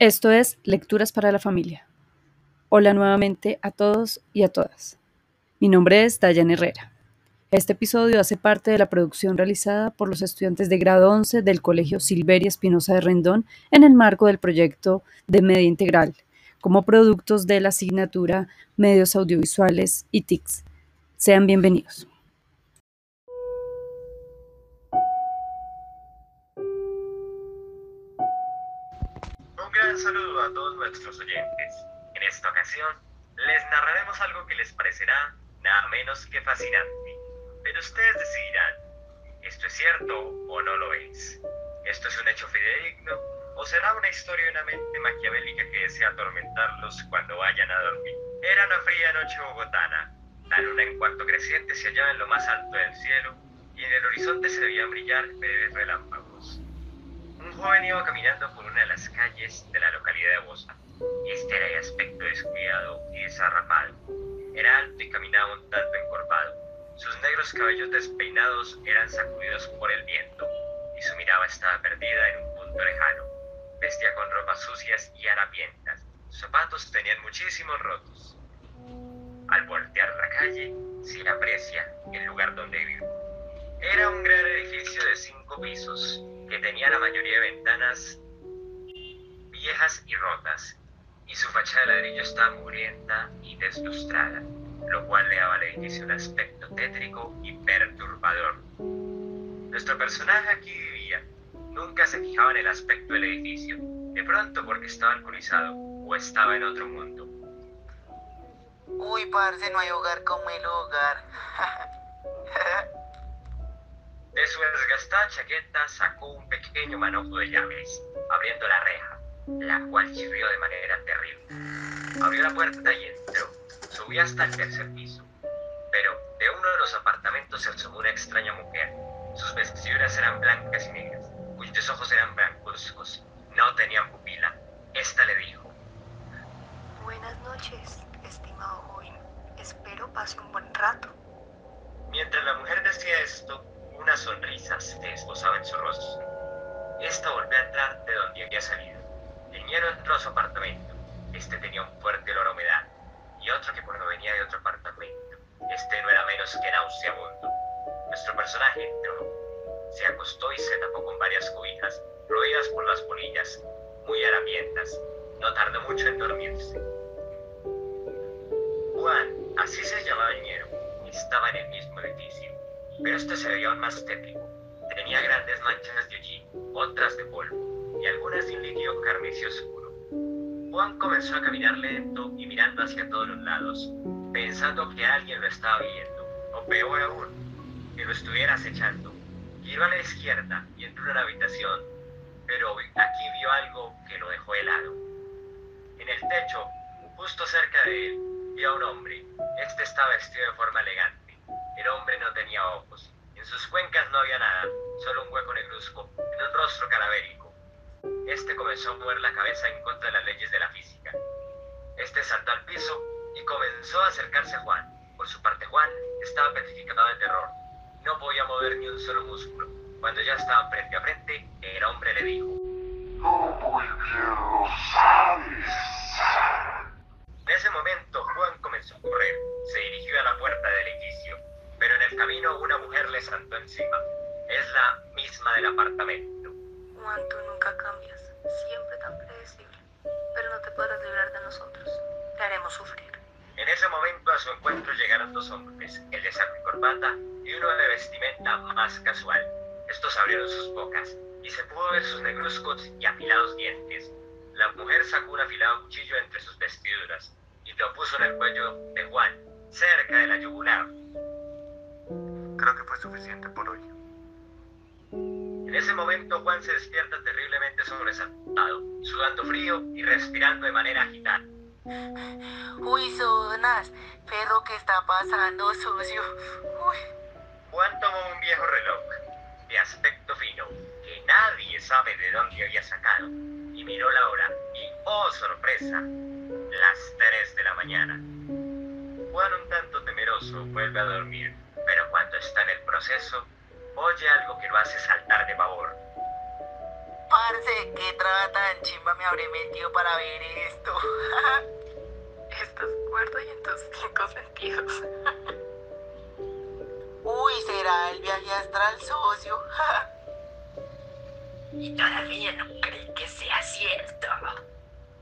Esto es Lecturas para la Familia. Hola nuevamente a todos y a todas. Mi nombre es Dayan Herrera. Este episodio hace parte de la producción realizada por los estudiantes de grado 11 del Colegio Silveria Espinosa de Rendón en el marco del proyecto de Media Integral, como productos de la asignatura Medios Audiovisuales y TICS. Sean bienvenidos. Saludo a todos nuestros oyentes. En esta ocasión les narraremos algo que les parecerá nada menos que fascinante. Pero ustedes decidirán, ¿esto es cierto o no lo es? ¿Esto es un hecho fidedigno o será una historia de una mente maquiavélica que desea atormentarlos cuando vayan a dormir? Era una fría noche bogotana. La luna en cuarto creciente se hallaba en lo más alto del cielo y en el horizonte se veían brillar breves relámpagos. Joven iba caminando por una de las calles de la localidad de Bosa. Este era de aspecto descuidado y desarrapado. Era alto y caminaba un tanto encorvado. Sus negros cabellos despeinados eran sacudidos por el viento y su mirada estaba perdida en un punto lejano. Vestía con ropas sucias y harapientas. Sus zapatos tenían muchísimos rotos. Al voltear la calle, se aprecia el lugar donde pisos, que tenía la mayoría de ventanas viejas y rotas, y su fachada de ladrillo estaba mugrienta y deslustrada, lo cual le daba al edificio un aspecto tétrico y perturbador. Nuestro personaje aquí vivía, nunca se fijaba en el aspecto del edificio, de pronto porque estaba alcoholizado o estaba en otro mundo. Uy, parce, no hay hogar como el hogar. De su desgastada chaqueta sacó un pequeño manojo de llaves, abriendo la reja, la cual chirrió de manera terrible. Abrió la puerta y entró. Subió hasta el tercer piso. Pero de uno de los apartamentos se asomó una extraña mujer. Sus vestiduras eran blancas y negras, cuyos ojos eran blancuzcos. No tenían pupila. Esta le dijo: Buenas noches, estimado joven. Espero pase un buen rato. Mientras la mujer decía esto, una sonrisa se esbozaba en su rostro. Esta volvió a entrar de donde había salido. El ñero entró a su apartamento. Este tenía un fuerte olor a humedad y otro que provenía de otro apartamento. Este no era menos que nauseabundo. Nuestro personaje entró, se acostó y se tapó con varias cobijas, roídas por las polillas, muy harapientas. No tardó mucho en dormirse. Juan, así se llamaba el ñero, estaba en el mismo edificio pero este se veía aún más tétrico. Tenía grandes manchas de hollín, otras de polvo y algunas de un líquido carmesí oscuro. Juan comenzó a caminar lento y mirando hacia todos los lados, pensando que alguien lo estaba viendo, o peor aún, que lo estuviera acechando. Giró a la izquierda y entró en la habitación, pero aquí vio algo que lo dejó helado. En el techo, justo cerca de él, vio a un hombre. Este estaba vestido de forma elegante el hombre no tenía ojos. En sus cuencas no había nada, solo un hueco negruzco en un rostro calavérico. Este comenzó a mover la cabeza en contra de las leyes de la física. Este saltó al piso y comenzó a acercarse a Juan. Por su parte, Juan estaba petrificado de terror. No podía mover ni un solo músculo. Cuando ya estaban frente a frente, el hombre le dijo: No bien lo sabes. En ese momento, Juan comenzó a correr. Se dirigió camino una mujer le saltó encima. Es la misma del apartamento. Juan, tú nunca cambias, siempre tan predecible, pero no te podrás librar de nosotros. Te haremos sufrir. En ese momento a su encuentro llegaron dos hombres, el de saco y corbata y uno de vestimenta más casual. Estos abrieron sus bocas y se pudo ver sus negruzcos y afilados dientes. La mujer sacó un afilado cuchillo entre sus vestiduras y lo puso en el cuello de Juan, cerca de la yugular. Creo que fue suficiente por hoy. En ese momento Juan se despierta terriblemente sobresaltado, sudando frío y respirando de manera agitada. Uy, zonas, perro, ¿qué está pasando, socio? Uy. Juan tomó un viejo reloj de aspecto fino que nadie sabe de dónde había sacado y miró la hora y, oh sorpresa, las 3 de la mañana. Juan un tanto temeroso vuelve a dormir pero cuando está en el proceso, oye algo que lo hace saltar de pavor. Parce, qué traba tan chimba me habré metido para ver esto. Estás cuerdo y en tus cinco sentidos. Uy, será el viaje astral socio. Y todavía no creí que sea cierto.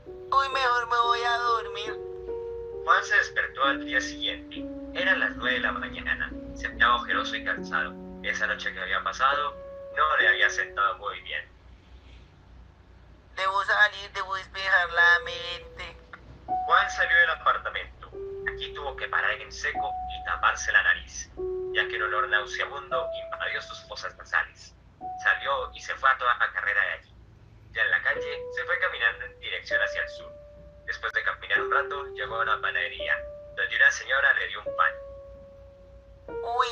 Uy, mejor me voy a dormir. Juan se despertó al día siguiente. Eran las 9 de la mañana. Se hallaba ojeroso y cansado. Esa noche que había pasado no le había sentado muy bien. Debo salir, debo despejar la mente. Juan salió del apartamento. Aquí tuvo que parar en seco y taparse la nariz, ya que un olor nauseabundo invadió sus fosas nasales. Salió y se fue a toda la carrera de allí. Ya en la calle, se fue caminando en dirección hacia el sur. Después de caminar un rato, llegó a una panadería, donde una señora le dio un pan.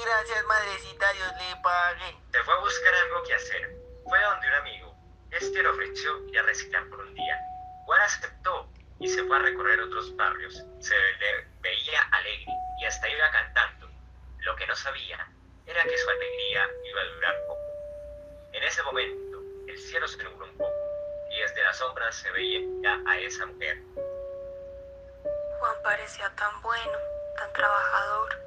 Gracias, madrecita, Dios le pague. Se fue a buscar algo que hacer. Fue a donde un amigo. Este le ofreció ir a recitar por un día. Juan aceptó y se fue a recorrer otros barrios. Se le veía alegre y hasta iba cantando. Lo que no sabía era que su alegría iba a durar poco. En ese momento, el cielo se nubló un poco y desde las sombras se veía a esa mujer. Juan parecía tan bueno, tan trabajador.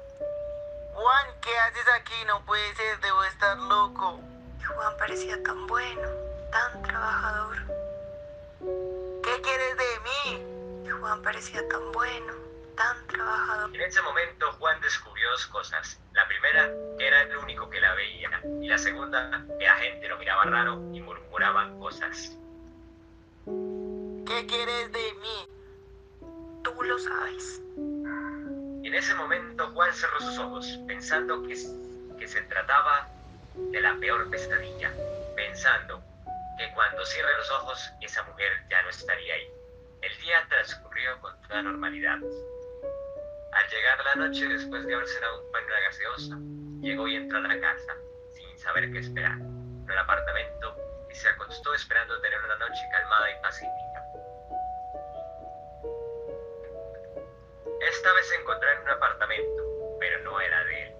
Juan, ¿qué haces aquí? No puede ser, debo estar loco. Y Juan parecía tan bueno, tan trabajador. ¿Qué quieres de mí? Y Juan parecía tan bueno, tan trabajador. En ese momento Juan descubrió dos cosas. La primera, que era el único que la veía. Y la segunda, que la gente lo miraba raro y murmuraban cosas. ¿Qué quieres de mí? Tú lo sabes. En ese momento Juan cerró sus ojos, pensando que, que se trataba de la peor pesadilla, pensando que cuando cierre los ojos esa mujer ya no estaría ahí. El día transcurrió con toda normalidad. Al llegar la noche, después de haber cenado un y una gaseosa, llegó y entró a la casa, sin saber qué esperar. En el apartamento y se acostó esperando tener una noche calmada y pacífica. Esta vez se encontró en un apartamento, pero no era de él.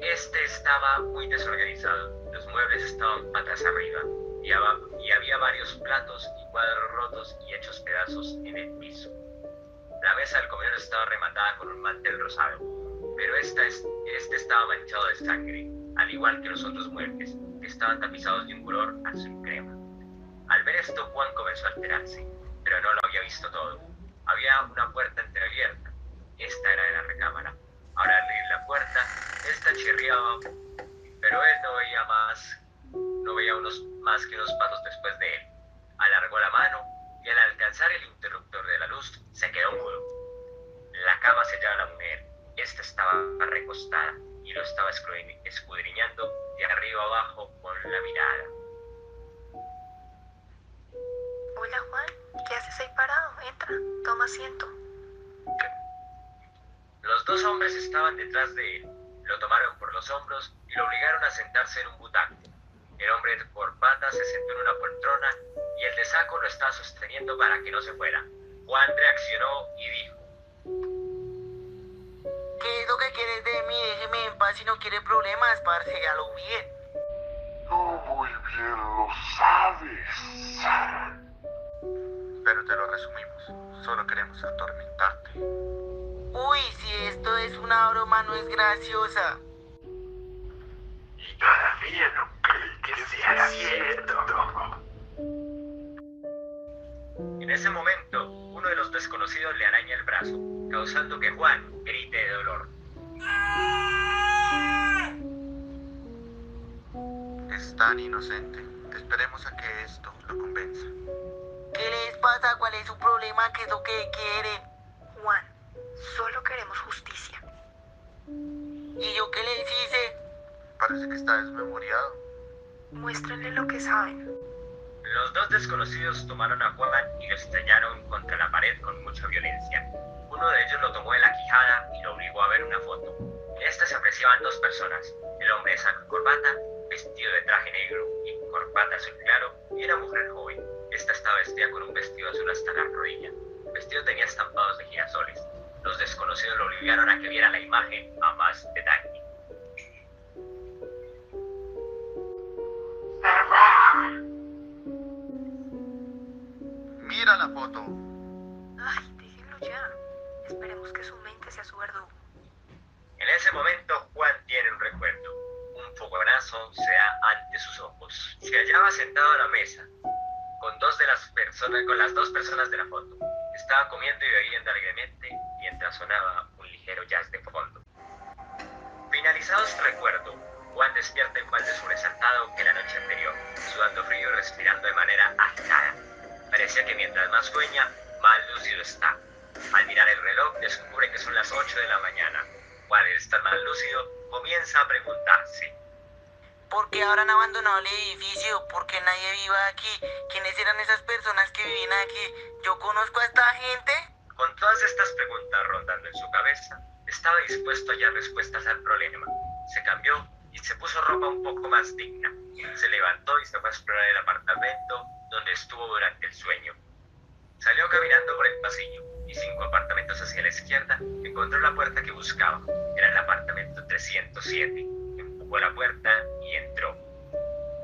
Este estaba muy desorganizado, los muebles estaban patas arriba y, había varios platos y cuadros rotos y hechos pedazos en el piso. La mesa del comedor estaba rematada con un mantel rosado, pero esta es- este estaba manchado de sangre, al igual que los otros muebles, que estaban tapizados de un color azul crema. Al ver esto, Juan comenzó a alterarse, pero no lo había visto todo. Había una puerta entreabierta. Esta era de la recámara. Al abrir la puerta, esta chirriaba, pero él no veía más, no veía unos más que unos pasos después de él. Alargó la mano y al alcanzar el interruptor de la luz, se quedó mudo. La cama sellaba a la mujer. Esta estaba recostada y lo estaba escudri- escudriñando de arriba abajo con la mirada. Asiento. Los dos hombres estaban detrás de él. Lo tomaron por los hombros y lo obligaron a sentarse en un butaco. El hombre de corbata se sentó en una poltrona y el de saco lo estaba sosteniendo para que no se fuera. Juan reaccionó y dijo, ¿Qué es lo que quieres de mí? Déjeme en paz si no quiere problemas, parce, a lo bien. Tú muy bien lo sabes. Pero te lo resumimos. Solo queremos atormentarte. Uy, si esto es una broma, no es graciosa. Y todavía no creí que sea cierto. En ese momento, uno de los desconocidos le araña el brazo, causando que Juan grite de dolor. Es tan inocente. Esperemos a que esto lo convenza. ¿Qué les pasa? ¿Cuál es su problema? ¿Qué es lo que quieren? Juan, solo queremos justicia. ¿Y yo qué les hice? Parece que está desmemoriado. Muéstrenle lo que saben. Los dos desconocidos tomaron a Juan y lo estrellaron contra la pared con mucha violencia. Uno de ellos lo tomó de la quijada y lo obligó a ver una foto. En esta se apreciaban dos personas, el hombre de saco y corbata, vestido de traje negro y corbata azul claro, y una mujer joven. Esta estaba vestida con un vestido azul hasta la rodilla. El vestido tenía estampados de girasoles. Los desconocidos lo obligaron a que viera la imagen a más detalle. Las dos personas de la foto. Estaba comiendo y bebiendo alegremente mientras sonaba un ligero jazz de fondo. Finalizado este recuerdo, Juan despierta igual de sobresaltado que la noche anterior, sudando frío y respirando de manera agitada. Parecía que mientras más sueña, más lúcido está. Al mirar el reloj, descubre que son las 8 de la mañana. Juan, al estar más lúcido, comienza a preguntarse. ¿Por qué habrán abandonado el edificio? ¿Por qué nadie viva aquí? ¿Quiénes eran esas personas que vivían aquí? ¿Yo conozco a esta gente? Con todas estas preguntas rondando en su cabeza, estaba dispuesto a hallar respuestas al problema. Se cambió y se puso ropa un poco más digna. Se levantó y se fue a explorar el apartamento donde estuvo durante el sueño. Salió caminando por el pasillo y cinco apartamentos hacia la izquierda encontró la puerta que buscaba. Era el apartamento 307. Empujó la puerta y entró.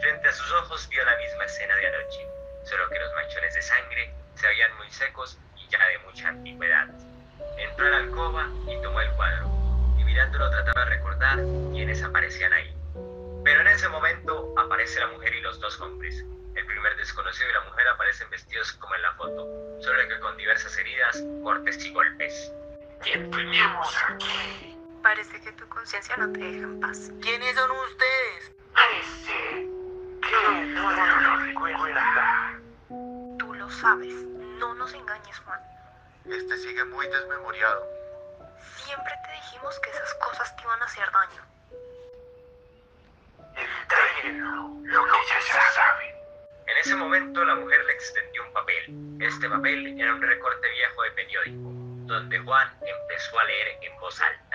Frente a sus ojos vio la misma escena de anoche, solo que los manchones de sangre se veían muy secos y ya de mucha antigüedad. Entró a la alcoba y tomó el cuadro, y mirándolo trataba de recordar quiénes aparecían ahí. Pero en ese momento aparece la mujer y los dos hombres. El primer desconocido y la mujer aparecen vestidos como en la foto, solo que con diversas heridas, cortes y golpes. ¿Qué tenemos aquí? Parece que tu conciencia no te deja en paz. ¿Quiénes son ustedes? Ese que no lo recuerda. Tú lo sabes. No nos engañes, Juan. Este sigue muy desmemoriado. Siempre te dijimos que esas cosas te iban a hacer daño. Entréguenlo lo que ya saben. En ese momento la mujer le extendió un papel. Este papel era un recorte viejo de periódico, donde Juan empezó a leer en voz alta.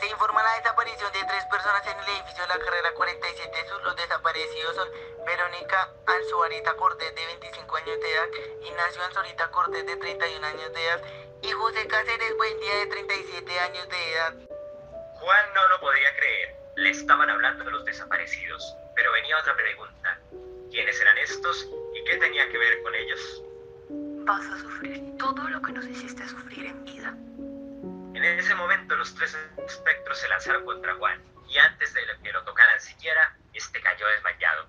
Se informa la desaparición de tres personas en el edificio de la carrera 47 Sur. Los desaparecidos son Verónica Anzuarita Cortés, de 25 años de edad, Ignacio Anzuarita Cortés, de 31 años de edad, y José Cáceres Buendía, de 37 años de edad. Juan no lo podía creer. Le estaban hablando de los desaparecidos. Pero venía otra pregunta. ¿Quiénes eran estos y qué tenía que ver con ellos? Vas a sufrir todo lo que nos hiciste sufrir en vida. En ese momento los tres espectros se lanzaron contra Juan y antes de que lo tocaran siquiera, este cayó desmayado.